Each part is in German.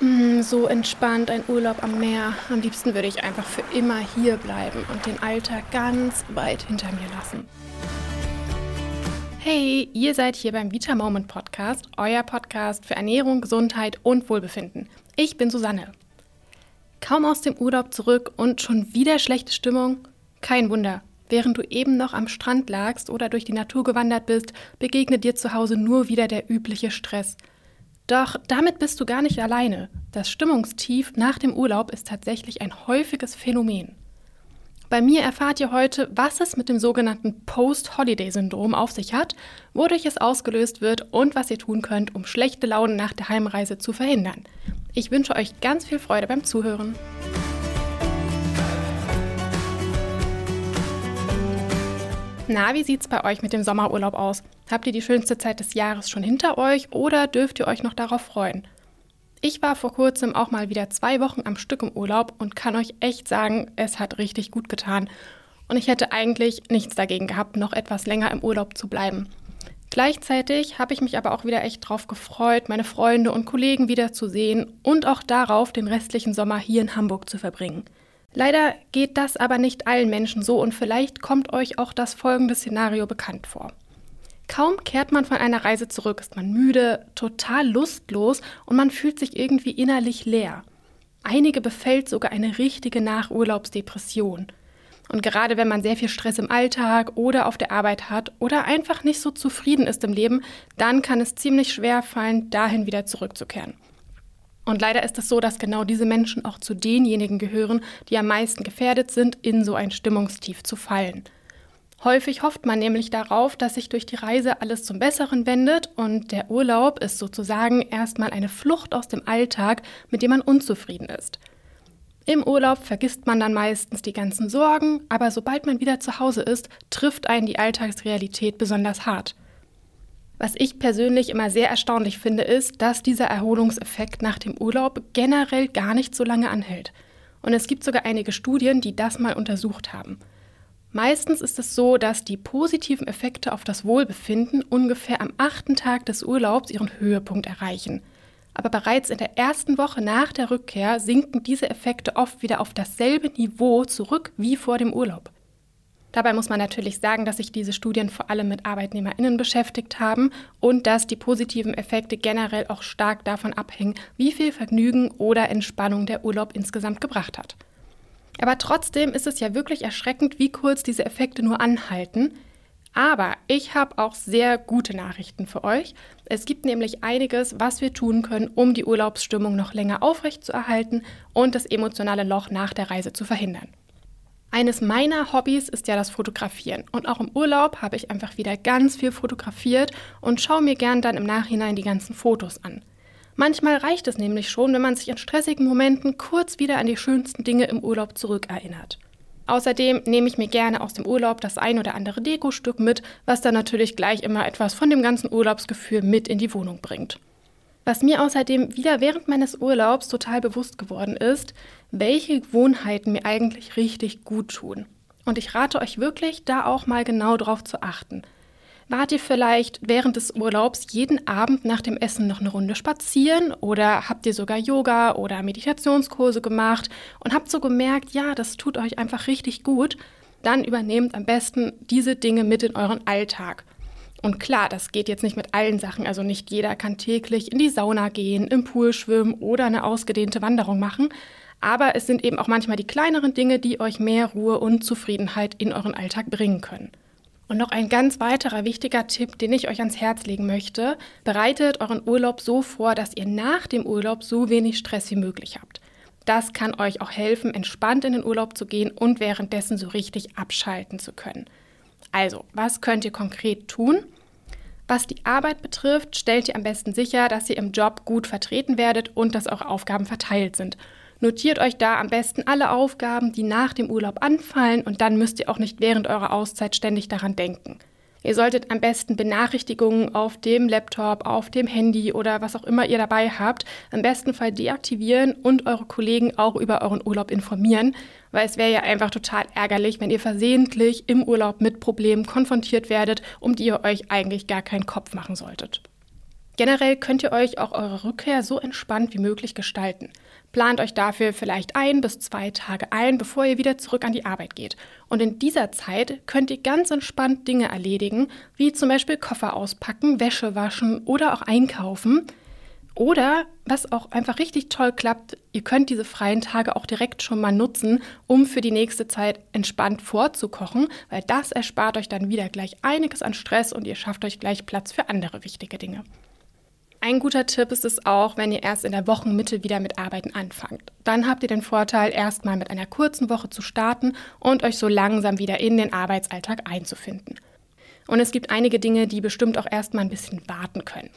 Mm, so entspannt, ein Urlaub am Meer. Am liebsten würde ich einfach für immer hier bleiben und den Alltag ganz weit hinter mir lassen. Hey, ihr seid hier beim Vita Moment Podcast, euer Podcast für Ernährung, Gesundheit und Wohlbefinden. Ich bin Susanne. Kaum aus dem Urlaub zurück und schon wieder schlechte Stimmung? Kein Wunder. Während du eben noch am Strand lagst oder durch die Natur gewandert bist, begegnet dir zu Hause nur wieder der übliche Stress – doch damit bist du gar nicht alleine. Das Stimmungstief nach dem Urlaub ist tatsächlich ein häufiges Phänomen. Bei mir erfahrt ihr heute, was es mit dem sogenannten Post-Holiday-Syndrom auf sich hat, wodurch es ausgelöst wird und was ihr tun könnt, um schlechte Laune nach der Heimreise zu verhindern. Ich wünsche euch ganz viel Freude beim Zuhören. Na, wie sieht's bei euch mit dem Sommerurlaub aus? Habt ihr die schönste Zeit des Jahres schon hinter euch oder dürft ihr euch noch darauf freuen? Ich war vor kurzem auch mal wieder zwei Wochen am Stück im Urlaub und kann euch echt sagen, es hat richtig gut getan. Und ich hätte eigentlich nichts dagegen gehabt, noch etwas länger im Urlaub zu bleiben. Gleichzeitig habe ich mich aber auch wieder echt drauf gefreut, meine Freunde und Kollegen wiederzusehen und auch darauf, den restlichen Sommer hier in Hamburg zu verbringen. Leider geht das aber nicht allen Menschen so und vielleicht kommt euch auch das folgende Szenario bekannt vor. Kaum kehrt man von einer Reise zurück, ist man müde, total lustlos und man fühlt sich irgendwie innerlich leer. Einige befällt sogar eine richtige Nachurlaubsdepression. Und gerade wenn man sehr viel Stress im Alltag oder auf der Arbeit hat oder einfach nicht so zufrieden ist im Leben, dann kann es ziemlich schwer fallen, dahin wieder zurückzukehren. Und leider ist es so, dass genau diese Menschen auch zu denjenigen gehören, die am meisten gefährdet sind, in so ein Stimmungstief zu fallen. Häufig hofft man nämlich darauf, dass sich durch die Reise alles zum Besseren wendet und der Urlaub ist sozusagen erstmal eine Flucht aus dem Alltag, mit dem man unzufrieden ist. Im Urlaub vergisst man dann meistens die ganzen Sorgen, aber sobald man wieder zu Hause ist, trifft einen die Alltagsrealität besonders hart. Was ich persönlich immer sehr erstaunlich finde, ist, dass dieser Erholungseffekt nach dem Urlaub generell gar nicht so lange anhält. Und es gibt sogar einige Studien, die das mal untersucht haben. Meistens ist es so, dass die positiven Effekte auf das Wohlbefinden ungefähr am achten Tag des Urlaubs ihren Höhepunkt erreichen. Aber bereits in der ersten Woche nach der Rückkehr sinken diese Effekte oft wieder auf dasselbe Niveau zurück wie vor dem Urlaub. Dabei muss man natürlich sagen, dass sich diese Studien vor allem mit Arbeitnehmerinnen beschäftigt haben und dass die positiven Effekte generell auch stark davon abhängen, wie viel Vergnügen oder Entspannung der Urlaub insgesamt gebracht hat. Aber trotzdem ist es ja wirklich erschreckend, wie kurz diese Effekte nur anhalten. Aber ich habe auch sehr gute Nachrichten für euch. Es gibt nämlich einiges, was wir tun können, um die Urlaubsstimmung noch länger aufrechtzuerhalten und das emotionale Loch nach der Reise zu verhindern. Eines meiner Hobbys ist ja das Fotografieren. Und auch im Urlaub habe ich einfach wieder ganz viel fotografiert und schaue mir gern dann im Nachhinein die ganzen Fotos an. Manchmal reicht es nämlich schon, wenn man sich in stressigen Momenten kurz wieder an die schönsten Dinge im Urlaub zurückerinnert. Außerdem nehme ich mir gerne aus dem Urlaub das ein oder andere Dekostück mit, was dann natürlich gleich immer etwas von dem ganzen Urlaubsgefühl mit in die Wohnung bringt. Was mir außerdem wieder während meines Urlaubs total bewusst geworden ist, welche Gewohnheiten mir eigentlich richtig gut tun. Und ich rate euch wirklich, da auch mal genau drauf zu achten. Wart ihr vielleicht während des Urlaubs jeden Abend nach dem Essen noch eine Runde spazieren oder habt ihr sogar Yoga oder Meditationskurse gemacht und habt so gemerkt, ja, das tut euch einfach richtig gut? Dann übernehmt am besten diese Dinge mit in euren Alltag und klar, das geht jetzt nicht mit allen Sachen. Also nicht jeder kann täglich in die Sauna gehen, im Pool schwimmen oder eine ausgedehnte Wanderung machen. Aber es sind eben auch manchmal die kleineren Dinge, die euch mehr Ruhe und Zufriedenheit in euren Alltag bringen können. Und noch ein ganz weiterer wichtiger Tipp, den ich euch ans Herz legen möchte. Bereitet euren Urlaub so vor, dass ihr nach dem Urlaub so wenig Stress wie möglich habt. Das kann euch auch helfen, entspannt in den Urlaub zu gehen und währenddessen so richtig abschalten zu können. Also, was könnt ihr konkret tun? Was die Arbeit betrifft, stellt ihr am besten sicher, dass ihr im Job gut vertreten werdet und dass eure Aufgaben verteilt sind. Notiert euch da am besten alle Aufgaben, die nach dem Urlaub anfallen und dann müsst ihr auch nicht während eurer Auszeit ständig daran denken. Ihr solltet am besten Benachrichtigungen auf dem Laptop, auf dem Handy oder was auch immer ihr dabei habt, im besten Fall deaktivieren und eure Kollegen auch über euren Urlaub informieren, weil es wäre ja einfach total ärgerlich, wenn ihr versehentlich im Urlaub mit Problemen konfrontiert werdet, um die ihr euch eigentlich gar keinen Kopf machen solltet. Generell könnt ihr euch auch eure Rückkehr so entspannt wie möglich gestalten. Plant euch dafür vielleicht ein bis zwei Tage ein, bevor ihr wieder zurück an die Arbeit geht. Und in dieser Zeit könnt ihr ganz entspannt Dinge erledigen, wie zum Beispiel Koffer auspacken, Wäsche waschen oder auch einkaufen. Oder, was auch einfach richtig toll klappt, ihr könnt diese freien Tage auch direkt schon mal nutzen, um für die nächste Zeit entspannt vorzukochen, weil das erspart euch dann wieder gleich einiges an Stress und ihr schafft euch gleich Platz für andere wichtige Dinge. Ein guter Tipp ist es auch, wenn ihr erst in der Wochenmitte wieder mit Arbeiten anfangt. Dann habt ihr den Vorteil, erstmal mit einer kurzen Woche zu starten und euch so langsam wieder in den Arbeitsalltag einzufinden. Und es gibt einige Dinge, die bestimmt auch erstmal ein bisschen warten können.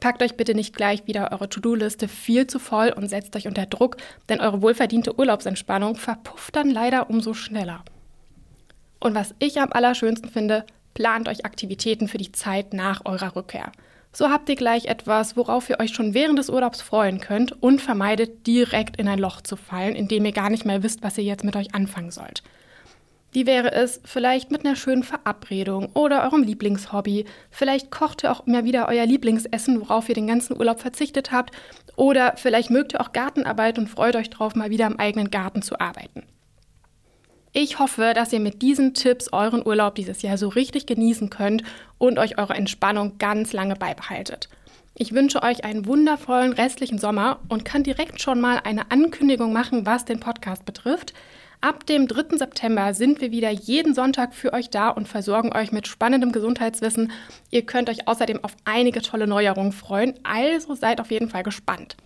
Packt euch bitte nicht gleich wieder eure To-Do-Liste viel zu voll und setzt euch unter Druck, denn eure wohlverdiente Urlaubsentspannung verpufft dann leider umso schneller. Und was ich am allerschönsten finde, plant euch Aktivitäten für die Zeit nach eurer Rückkehr. So habt ihr gleich etwas, worauf ihr euch schon während des Urlaubs freuen könnt und vermeidet direkt in ein Loch zu fallen, in dem ihr gar nicht mehr wisst, was ihr jetzt mit euch anfangen sollt. Wie wäre es vielleicht mit einer schönen Verabredung oder eurem Lieblingshobby? Vielleicht kocht ihr auch immer wieder euer Lieblingsessen, worauf ihr den ganzen Urlaub verzichtet habt. Oder vielleicht mögt ihr auch Gartenarbeit und freut euch drauf, mal wieder im eigenen Garten zu arbeiten. Ich hoffe, dass ihr mit diesen Tipps euren Urlaub dieses Jahr so richtig genießen könnt und euch eure Entspannung ganz lange beibehaltet. Ich wünsche euch einen wundervollen restlichen Sommer und kann direkt schon mal eine Ankündigung machen, was den Podcast betrifft. Ab dem 3. September sind wir wieder jeden Sonntag für euch da und versorgen euch mit spannendem Gesundheitswissen. Ihr könnt euch außerdem auf einige tolle Neuerungen freuen, also seid auf jeden Fall gespannt.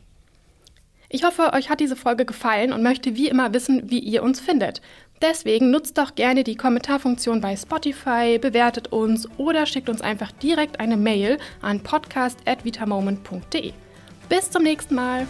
Ich hoffe, euch hat diese Folge gefallen und möchte wie immer wissen, wie ihr uns findet. Deswegen nutzt doch gerne die Kommentarfunktion bei Spotify, bewertet uns oder schickt uns einfach direkt eine Mail an podcast@vitamoment.de. Bis zum nächsten Mal.